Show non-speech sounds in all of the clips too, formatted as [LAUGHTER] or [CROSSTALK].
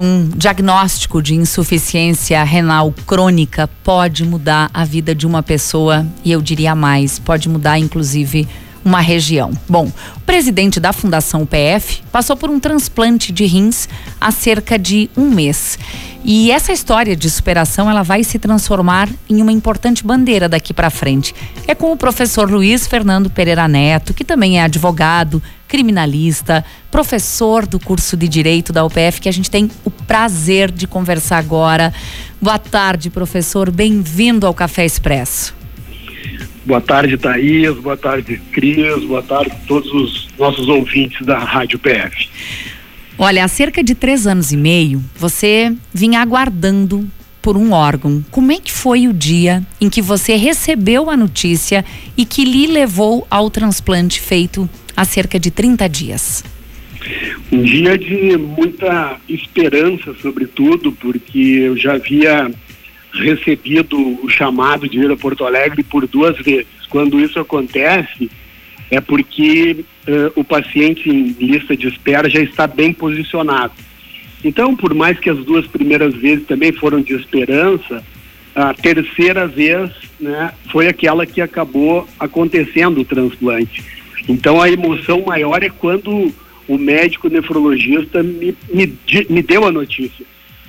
Um diagnóstico de insuficiência renal crônica pode mudar a vida de uma pessoa e eu diria mais, pode mudar inclusive uma região. Bom, o presidente da Fundação PF passou por um transplante de rins há cerca de um mês. E essa história de superação ela vai se transformar em uma importante bandeira daqui para frente. É com o professor Luiz Fernando Pereira Neto, que também é advogado, criminalista, professor do curso de Direito da UPF, que a gente tem o prazer de conversar agora. Boa tarde, professor. Bem-vindo ao Café Expresso. Boa tarde, Thaís. Boa tarde, Cris. Boa tarde a todos os nossos ouvintes da Rádio PF. Olha, há cerca de três anos e meio, você vinha aguardando por um órgão. Como é que foi o dia em que você recebeu a notícia e que lhe levou ao transplante feito há cerca de 30 dias? Um dia de muita esperança, sobretudo, porque eu já havia recebido o chamado de ir a Porto Alegre por duas vezes. Quando isso acontece, é porque uh, o paciente em lista de espera já está bem posicionado. Então, por mais que as duas primeiras vezes também foram de esperança, a terceira vez né, foi aquela que acabou acontecendo o transplante. Então a emoção maior é quando o médico nefrologista me, me, me deu a notícia.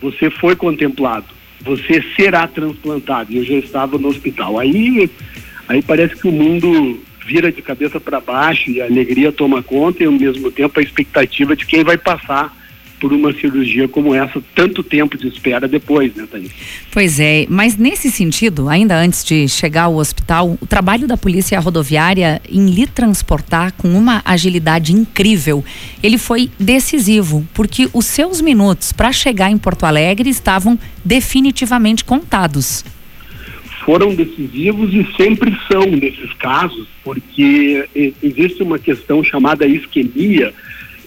Você foi contemplado, você será transplantado. E eu já estava no hospital. Aí, aí parece que o mundo vira de cabeça para baixo e a alegria toma conta e ao mesmo tempo a expectativa de quem vai passar por uma cirurgia como essa, tanto tempo de espera depois, né, Thaís? Pois é, mas nesse sentido, ainda antes de chegar ao hospital, o trabalho da Polícia Rodoviária em lhe transportar com uma agilidade incrível, ele foi decisivo, porque os seus minutos para chegar em Porto Alegre estavam definitivamente contados foram decisivos e sempre são nesses casos, porque existe uma questão chamada isquemia,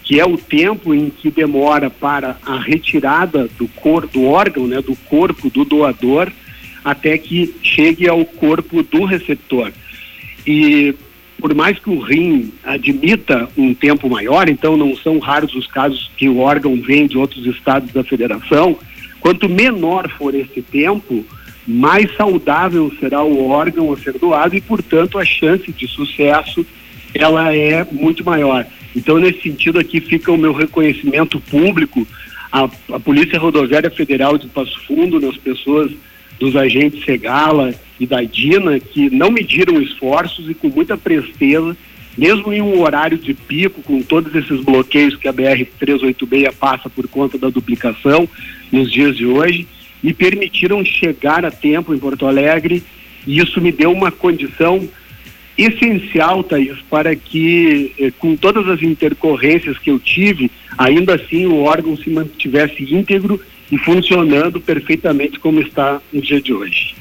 que é o tempo em que demora para a retirada do corpo do órgão, né, do corpo do doador, até que chegue ao corpo do receptor. E por mais que o rim admita um tempo maior, então não são raros os casos que o órgão vem de outros estados da federação, quanto menor for esse tempo, mais saudável será o órgão a ser doado e, portanto, a chance de sucesso ela é muito maior. Então, nesse sentido aqui fica o meu reconhecimento público à, à Polícia Rodoviária Federal de Passo Fundo, nas pessoas dos agentes Segala e da DINA, que não mediram esforços e com muita presteza, mesmo em um horário de pico, com todos esses bloqueios que a BR-386 passa por conta da duplicação nos dias de hoje, me permitiram chegar a tempo em Porto Alegre e isso me deu uma condição essencial, Thaís, para que, eh, com todas as intercorrências que eu tive, ainda assim o órgão se mantivesse íntegro e funcionando perfeitamente como está no dia de hoje.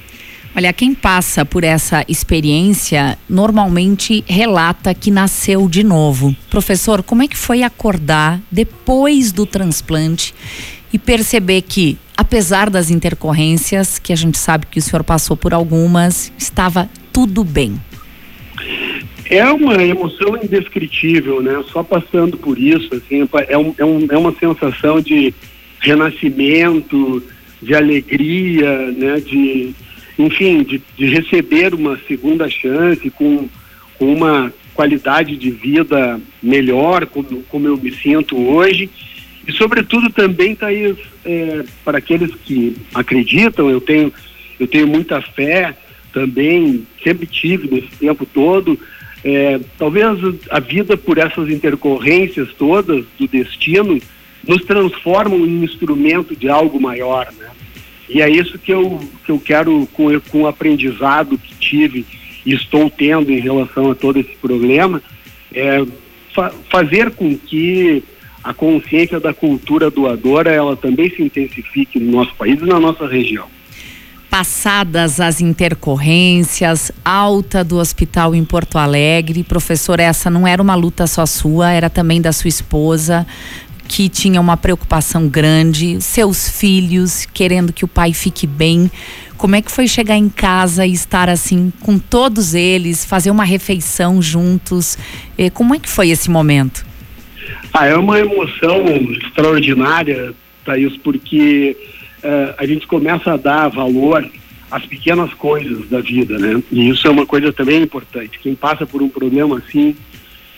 Olha, quem passa por essa experiência normalmente relata que nasceu de novo. Professor, como é que foi acordar depois do transplante e perceber que, apesar das intercorrências, que a gente sabe que o senhor passou por algumas, estava tudo bem? É uma emoção indescritível, né? Só passando por isso, assim, é, um, é, um, é uma sensação de renascimento, de alegria, né? De, enfim, de, de receber uma segunda chance com, com uma qualidade de vida melhor, como, como eu me sinto hoje. E, sobretudo, também, Thaís, é, para aqueles que acreditam, eu tenho, eu tenho muita fé também, sempre tive nesse tempo todo, é, talvez a vida por essas intercorrências todas do destino nos transformam em instrumento de algo maior, né? E é isso que eu, que eu quero, com, com o aprendizado que tive e estou tendo em relação a todo esse problema, é fa fazer com que a consciência da cultura doadora ela também se intensifique no nosso país e na nossa região passadas as intercorrências, alta do hospital em Porto Alegre. Professor, essa não era uma luta só sua, era também da sua esposa, que tinha uma preocupação grande, seus filhos querendo que o pai fique bem. Como é que foi chegar em casa e estar assim com todos eles, fazer uma refeição juntos? Como é que foi esse momento? Ah, é uma emoção extraordinária, Thaís, porque uh, a gente começa a dar valor às pequenas coisas da vida, né? E isso é uma coisa também importante. Quem passa por um problema assim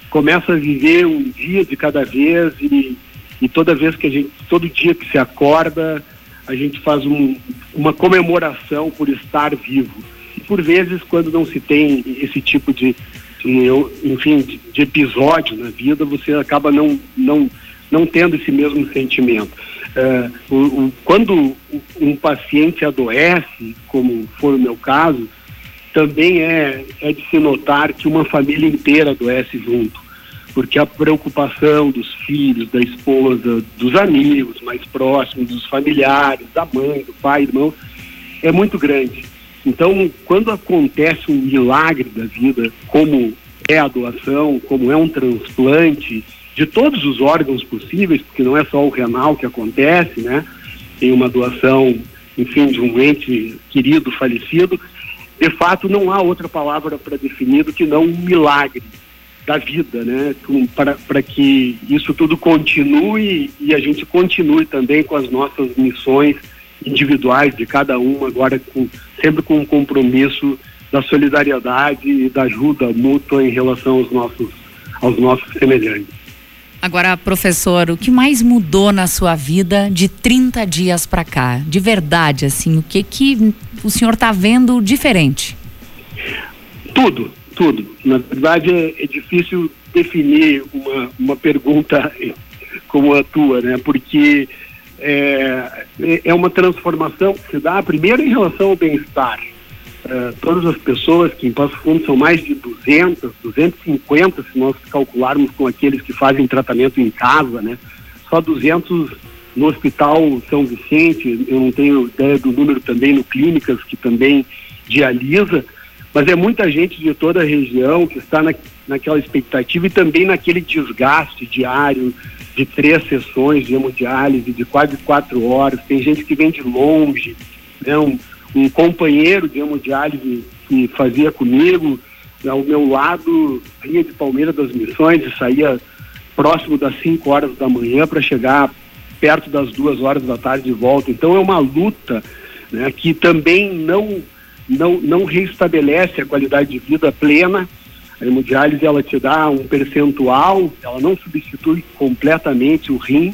começa a viver um dia de cada vez e, e toda vez que a gente, todo dia que se acorda, a gente faz um, uma comemoração por estar vivo. E por vezes, quando não se tem esse tipo de, de enfim, de, de, episódio na vida, você acaba não, não, não tendo esse mesmo sentimento. Uh, o, o, quando um paciente adoece, como foi o meu caso, também é, é de se notar que uma família inteira adoece junto porque a preocupação dos filhos, da esposa, dos amigos mais próximos, dos familiares, da mãe, do pai, irmão, é muito grande. Então, quando acontece um milagre da vida, como é a doação, como é um transplante de todos os órgãos possíveis, porque não é só o renal que acontece, né? Tem uma doação, enfim, de um ente querido falecido. De fato, não há outra palavra para definir do que não um milagre da vida, né? Para que isso tudo continue e a gente continue também com as nossas missões individuais de cada um, agora com, sempre com um compromisso da solidariedade e da ajuda mútua em relação aos nossos, aos nossos semelhantes. Agora, professor, o que mais mudou na sua vida de 30 dias para cá? De verdade, assim, o que que o senhor está vendo diferente? Tudo, tudo. Na verdade, é, é difícil definir uma, uma pergunta [LAUGHS] como a tua, né? Porque é, é uma transformação que se dá, primeiro, em relação ao bem-estar. Uh, todas as pessoas que em Passo Fundo são mais de 200, 250, se nós calcularmos com aqueles que fazem tratamento em casa, né? Só 200 no Hospital São Vicente, eu não tenho ideia do número também no Clínicas, que também dialisa, mas é muita gente de toda a região que está na, naquela expectativa e também naquele desgaste diário de três sessões de hemodiálise de quase quatro horas. Tem gente que vem de longe, né? um, um companheiro de hemodiálise que fazia comigo, ao meu lado, vinha de Palmeira das Missões e saía próximo das 5 horas da manhã para chegar perto das duas horas da tarde de volta. Então é uma luta né, que também não não, não reestabelece a qualidade de vida plena. A hemodiálise ela te dá um percentual, ela não substitui completamente o rim.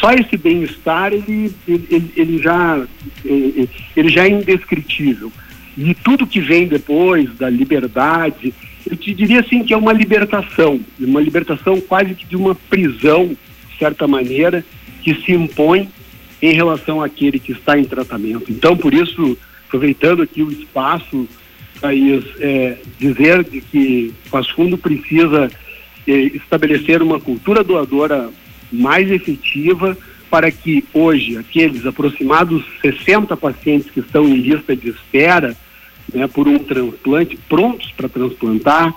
Só esse bem-estar ele, ele, ele, já, ele já é indescritível. E tudo que vem depois da liberdade, eu te diria assim que é uma libertação, uma libertação quase que de uma prisão, de certa maneira, que se impõe em relação àquele que está em tratamento. Então, por isso, aproveitando aqui o espaço, Thaís, é, dizer de que Passo Fundo precisa é, estabelecer uma cultura doadora mais efetiva para que hoje aqueles aproximados 60 pacientes que estão em lista de espera né, por um transplante, prontos para transplantar,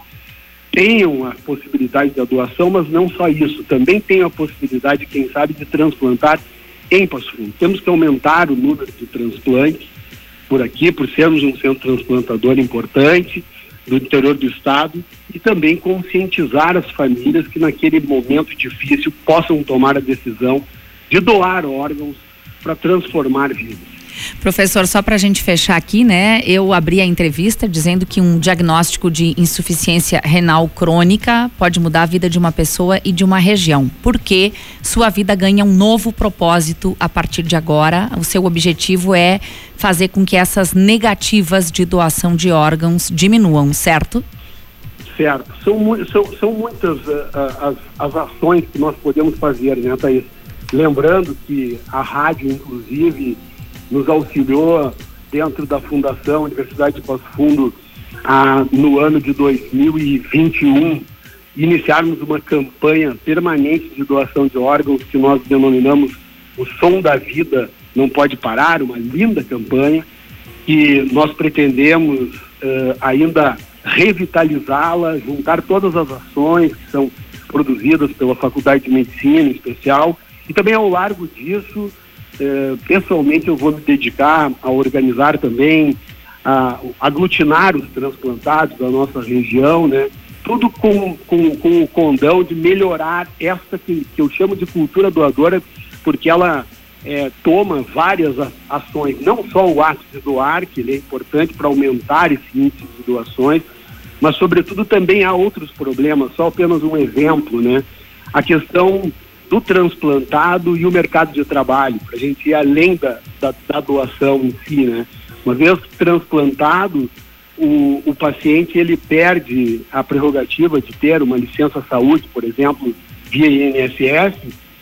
tenham a possibilidade da doação, mas não só isso, também tenham a possibilidade, quem sabe, de transplantar em Passo Fundo. Temos que aumentar o número de transplantes, por aqui, por sermos um centro transplantador importante do interior do estado e também conscientizar as famílias que naquele momento difícil possam tomar a decisão de doar órgãos para transformar vidas. Professor, só para a gente fechar aqui, né? Eu abri a entrevista dizendo que um diagnóstico de insuficiência renal crônica pode mudar a vida de uma pessoa e de uma região, porque sua vida ganha um novo propósito a partir de agora. O seu objetivo é fazer com que essas negativas de doação de órgãos diminuam, certo? Certo. São, são, são muitas uh, as, as ações que nós podemos fazer, né, Thaís? Lembrando que a rádio, inclusive, nos auxiliou dentro da Fundação Universidade de Passo Fundo a, no ano de 2021 iniciarmos uma campanha permanente de doação de órgãos que nós denominamos o Som da Vida Não Pode Parar, uma linda campanha que nós pretendemos uh, ainda revitalizá-la, juntar todas as ações que são produzidas pela Faculdade de Medicina em especial e também ao largo disso pessoalmente eu vou me dedicar a organizar também, a aglutinar os transplantados da nossa região, né? Tudo com, com, com o condão de melhorar essa que, que eu chamo de cultura doadora, porque ela, é, toma várias ações, não só o ato de doar, que ele é importante para aumentar esse índice de doações, mas sobretudo também há outros problemas, só apenas um exemplo, né? A questão do transplantado e o mercado de trabalho, para a gente ir além da, da, da, doação em si, né? Uma vez transplantado, o, o paciente ele perde a prerrogativa de ter uma licença saúde, por exemplo, via INSS,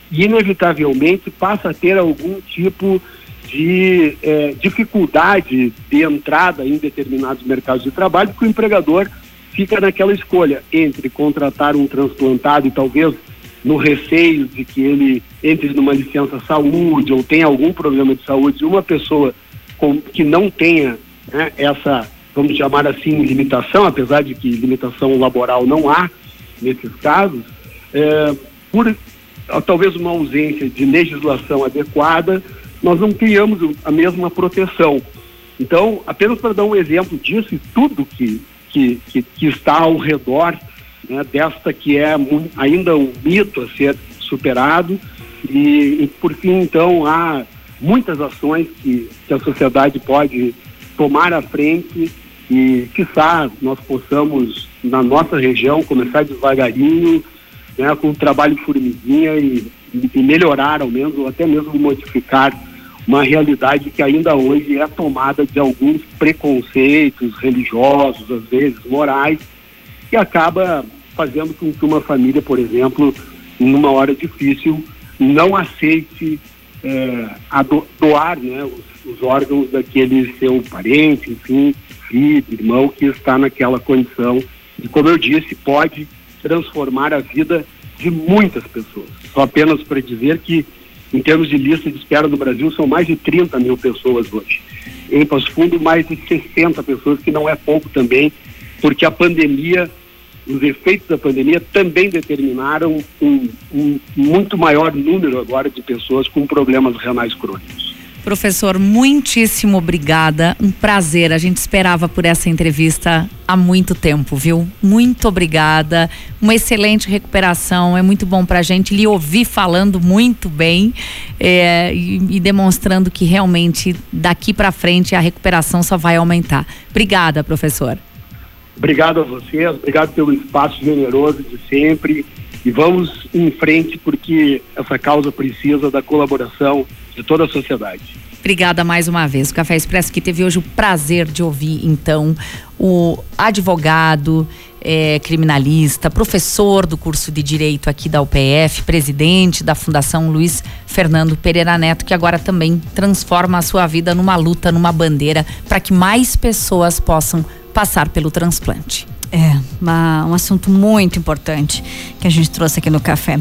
e inevitavelmente passa a ter algum tipo de é, dificuldade de entrada em determinados mercados de trabalho, porque o empregador fica naquela escolha entre contratar um transplantado e talvez no receio de que ele entre numa licença saúde ou tenha algum problema de saúde, uma pessoa com, que não tenha né, essa, vamos chamar assim, limitação, apesar de que limitação laboral não há nesses casos, é, por talvez uma ausência de legislação adequada, nós não criamos a mesma proteção. Então, apenas para dar um exemplo disso e tudo que, que, que, que está ao redor né, desta que é ainda um mito a ser superado, e, e por fim, então, há muitas ações que, que a sociedade pode tomar à frente e, quiçá, nós possamos, na nossa região, começar devagarinho né, com o trabalho formiguinha e, e melhorar, ao menos, ou até mesmo modificar uma realidade que ainda hoje é tomada de alguns preconceitos religiosos, às vezes morais, que acaba fazendo com que uma família, por exemplo, numa hora difícil, não aceite é, do, doar né, os, os, órgãos daquele seu parente, enfim, filho, irmão que está naquela condição e, como eu disse, pode transformar a vida de muitas pessoas. Só apenas para dizer que, em termos de lista de espera no Brasil, são mais de 30 mil pessoas hoje. Em Passo Fundo, mais de 60 pessoas, que não é pouco também, porque a pandemia, os efeitos da pandemia também determinaram um, um muito maior número agora de pessoas com problemas renais crônicos. Professor, muitíssimo obrigada. Um prazer. A gente esperava por essa entrevista há muito tempo, viu? Muito obrigada. Uma excelente recuperação. É muito bom para a gente lhe ouvir falando muito bem é, e, e, demonstrando que realmente daqui para frente a recuperação só vai aumentar. Obrigada, professor. Obrigado a vocês. Obrigado pelo espaço generoso de sempre. E vamos em frente porque essa causa precisa da colaboração de toda a sociedade. Obrigada mais uma vez. O Café Expresso que teve hoje o prazer de ouvir, então, o advogado, é, criminalista, professor do curso de Direito aqui da UPF, presidente da Fundação Luiz Fernando Pereira Neto, que agora também transforma a sua vida numa luta, numa bandeira, para que mais pessoas possam passar pelo transplante. É, uma, um assunto muito importante que a gente trouxe aqui no café.